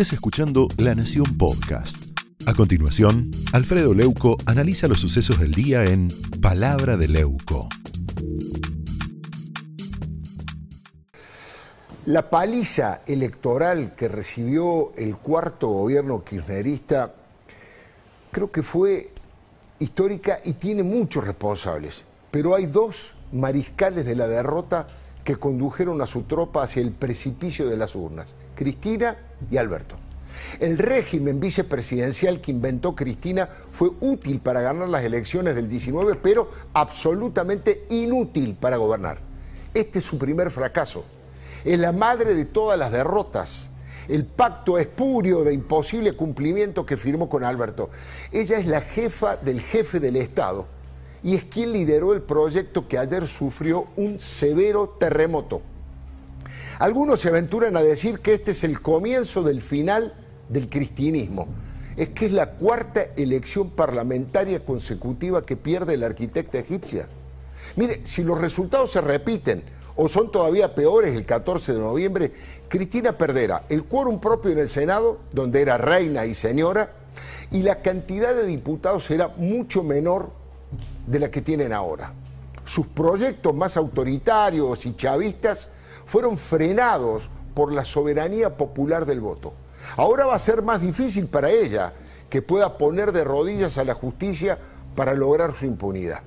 estés escuchando La Nación Podcast. A continuación, Alfredo Leuco analiza los sucesos del día en Palabra de Leuco. La paliza electoral que recibió el cuarto gobierno kirchnerista creo que fue histórica y tiene muchos responsables, pero hay dos mariscales de la derrota que condujeron a su tropa hacia el precipicio de las urnas, Cristina y Alberto. El régimen vicepresidencial que inventó Cristina fue útil para ganar las elecciones del 19, pero absolutamente inútil para gobernar. Este es su primer fracaso. Es la madre de todas las derrotas. El pacto espurio de imposible cumplimiento que firmó con Alberto. Ella es la jefa del jefe del Estado y es quien lideró el proyecto que ayer sufrió un severo terremoto. Algunos se aventuran a decir que este es el comienzo del final del cristianismo. Es que es la cuarta elección parlamentaria consecutiva que pierde la arquitecta egipcia. Mire, si los resultados se repiten o son todavía peores el 14 de noviembre, Cristina perderá el quórum propio en el Senado, donde era reina y señora, y la cantidad de diputados será mucho menor de la que tienen ahora. Sus proyectos más autoritarios y chavistas fueron frenados por la soberanía popular del voto. Ahora va a ser más difícil para ella que pueda poner de rodillas a la justicia para lograr su impunidad.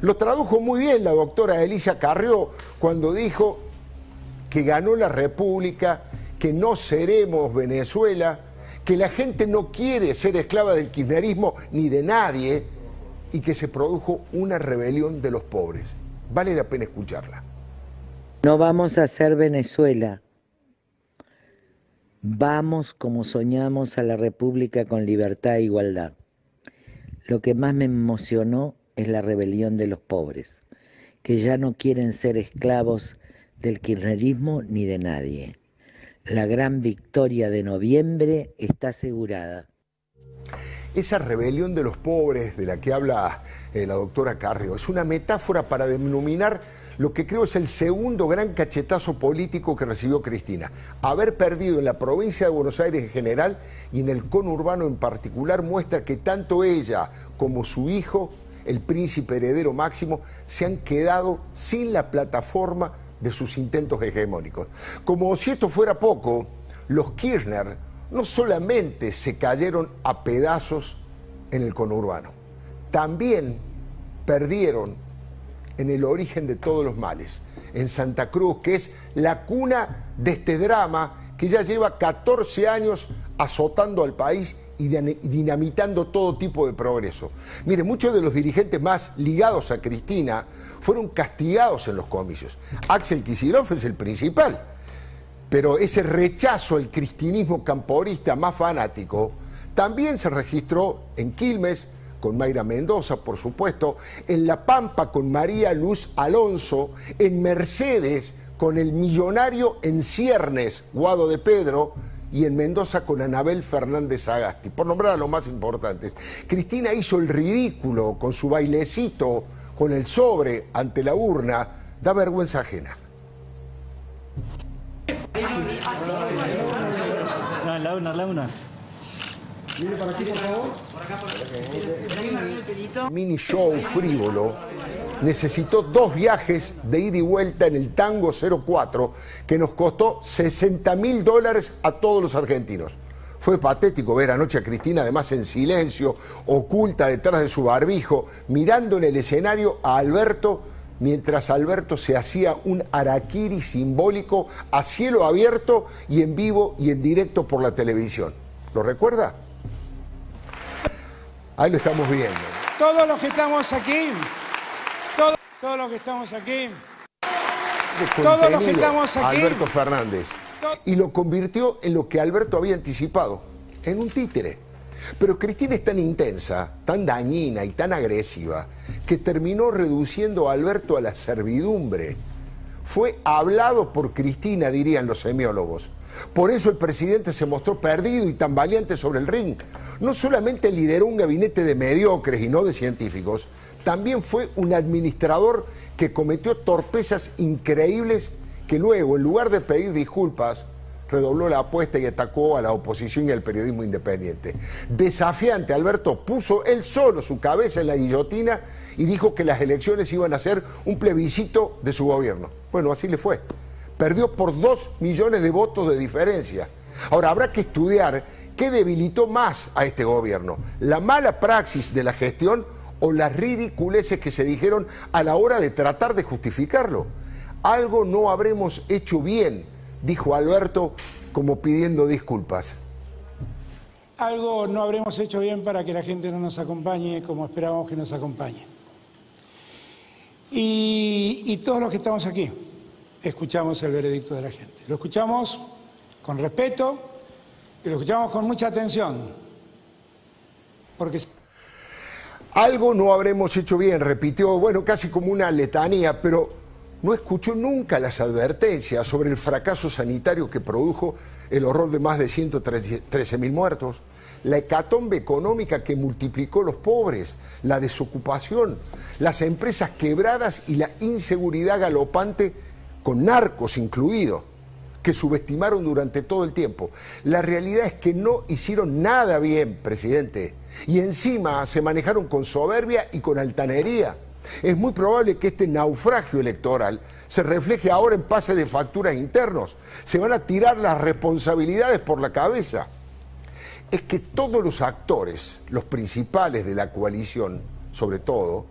Lo tradujo muy bien la doctora Elisa Carrió cuando dijo que ganó la República, que no seremos Venezuela, que la gente no quiere ser esclava del kirchnerismo ni de nadie, y que se produjo una rebelión de los pobres. Vale la pena escucharla. No vamos a ser Venezuela. Vamos como soñamos a la República con libertad e igualdad. Lo que más me emocionó es la rebelión de los pobres, que ya no quieren ser esclavos del kirchnerismo ni de nadie. La gran victoria de noviembre está asegurada esa rebelión de los pobres de la que habla eh, la doctora Carrio es una metáfora para denominar lo que creo es el segundo gran cachetazo político que recibió Cristina. Haber perdido en la provincia de Buenos Aires en general y en el conurbano en particular muestra que tanto ella como su hijo, el príncipe heredero máximo, se han quedado sin la plataforma de sus intentos hegemónicos. Como si esto fuera poco, los Kirchner no solamente se cayeron a pedazos en el conurbano, también perdieron en el origen de todos los males, en Santa Cruz, que es la cuna de este drama que ya lleva 14 años azotando al país y dinamitando todo tipo de progreso. Mire, muchos de los dirigentes más ligados a Cristina fueron castigados en los comicios. Axel Kicillof es el principal pero ese rechazo al cristianismo camporista más fanático también se registró en Quilmes, con Mayra Mendoza, por supuesto, en La Pampa con María Luz Alonso, en Mercedes con el millonario en Ciernes, Guado de Pedro, y en Mendoza con Anabel Fernández Agasti, por nombrar a los más importantes. Cristina hizo el ridículo con su bailecito, con el sobre ante la urna, da vergüenza ajena. la una, la una. Mire para aquí, por favor. Mini show frívolo necesitó dos viajes de ida y vuelta en el Tango 04 que nos costó 60 mil dólares a todos los argentinos. Fue patético ver anoche a Cristina, además en silencio, oculta detrás de su barbijo, mirando en el escenario a Alberto mientras Alberto se hacía un araquiri simbólico a cielo abierto y en vivo y en directo por la televisión. ¿Lo recuerda? Ahí lo estamos viendo. Todos los que estamos aquí, todos, los que estamos aquí, todos los que estamos aquí, Alberto Fernández. Y lo convirtió en lo que Alberto había anticipado, en un títere. Pero Cristina es tan intensa, tan dañina y tan agresiva que terminó reduciendo a Alberto a la servidumbre. Fue hablado por Cristina, dirían los semiólogos. Por eso el presidente se mostró perdido y tan valiente sobre el ring. No solamente lideró un gabinete de mediocres y no de científicos, también fue un administrador que cometió torpezas increíbles que luego, en lugar de pedir disculpas, redobló la apuesta y atacó a la oposición y al periodismo independiente. Desafiante, Alberto puso él solo su cabeza en la guillotina y dijo que las elecciones iban a ser un plebiscito de su gobierno. Bueno, así le fue. Perdió por dos millones de votos de diferencia. Ahora, habrá que estudiar qué debilitó más a este gobierno, la mala praxis de la gestión o las ridiculeces que se dijeron a la hora de tratar de justificarlo. Algo no habremos hecho bien, dijo Alberto como pidiendo disculpas. Algo no habremos hecho bien para que la gente no nos acompañe como esperábamos que nos acompañe. Y, todos los que estamos aquí escuchamos el veredicto de la gente. Lo escuchamos con respeto y lo escuchamos con mucha atención. Porque algo no habremos hecho bien, repitió, bueno, casi como una letanía, pero no escuchó nunca las advertencias sobre el fracaso sanitario que produjo el horror de más de 113 mil muertos, la hecatombe económica que multiplicó los pobres, la desocupación, las empresas quebradas y la inseguridad galopante con narcos incluidos, que subestimaron durante todo el tiempo. La realidad es que no hicieron nada bien, presidente, y encima se manejaron con soberbia y con altanería. Es muy probable que este naufragio electoral se refleje ahora en pase de facturas internos. Se van a tirar las responsabilidades por la cabeza es que todos los actores, los principales de la coalición, sobre todo,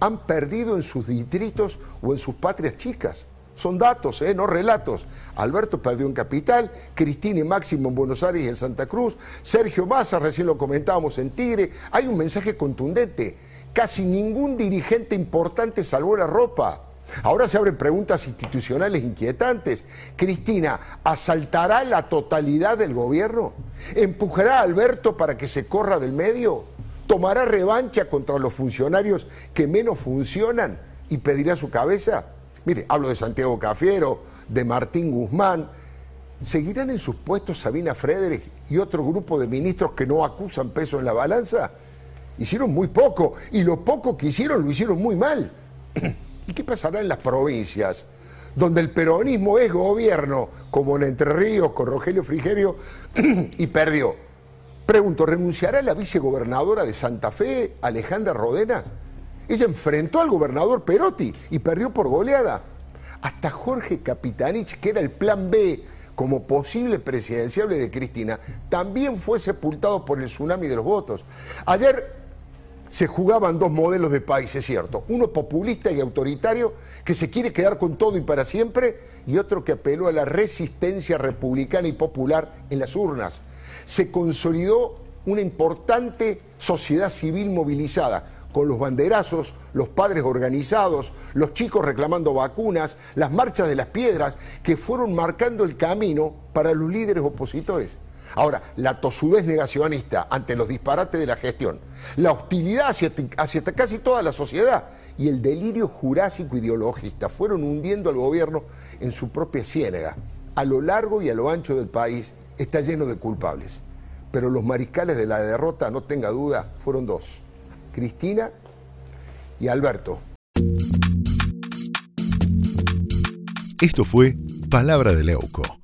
han perdido en sus distritos o en sus patrias chicas. Son datos, ¿eh? no relatos. Alberto perdió en Capital, Cristina y Máximo en Buenos Aires y en Santa Cruz, Sergio Massa, recién lo comentábamos en Tigre. Hay un mensaje contundente. Casi ningún dirigente importante salvó la ropa. Ahora se abren preguntas institucionales inquietantes. Cristina, ¿asaltará la totalidad del gobierno? ¿Empujará a Alberto para que se corra del medio? ¿Tomará revancha contra los funcionarios que menos funcionan y pedirá su cabeza? Mire, hablo de Santiago Cafiero, de Martín Guzmán. ¿Seguirán en sus puestos Sabina Frederick y otro grupo de ministros que no acusan peso en la balanza? Hicieron muy poco y lo poco que hicieron lo hicieron muy mal. ¿Y qué pasará en las provincias? donde el peronismo es gobierno, como en Entre Ríos con Rogelio Frigerio, y perdió. Pregunto, ¿renunciará la vicegobernadora de Santa Fe, Alejandra Rodena? Ella enfrentó al gobernador Perotti y perdió por goleada. Hasta Jorge Capitanich, que era el plan B como posible presidenciable de Cristina, también fue sepultado por el tsunami de los votos. Ayer se jugaban dos modelos de país, es cierto. Uno populista y autoritario que se quiere quedar con todo y para siempre, y otro que apeló a la resistencia republicana y popular en las urnas. Se consolidó una importante sociedad civil movilizada, con los banderazos, los padres organizados, los chicos reclamando vacunas, las marchas de las piedras, que fueron marcando el camino para los líderes opositores. Ahora, la tosudez negacionista ante los disparates de la gestión, la hostilidad hacia, casi toda la sociedad y el delirio jurásico ideologista fueron hundiendo al gobierno en su propia ciénaga. A lo largo y a lo ancho del país está lleno de culpables. Pero los mariscales de la derrota, no tenga duda, fueron dos, Cristina y Alberto. Esto fue Palabra de Leuco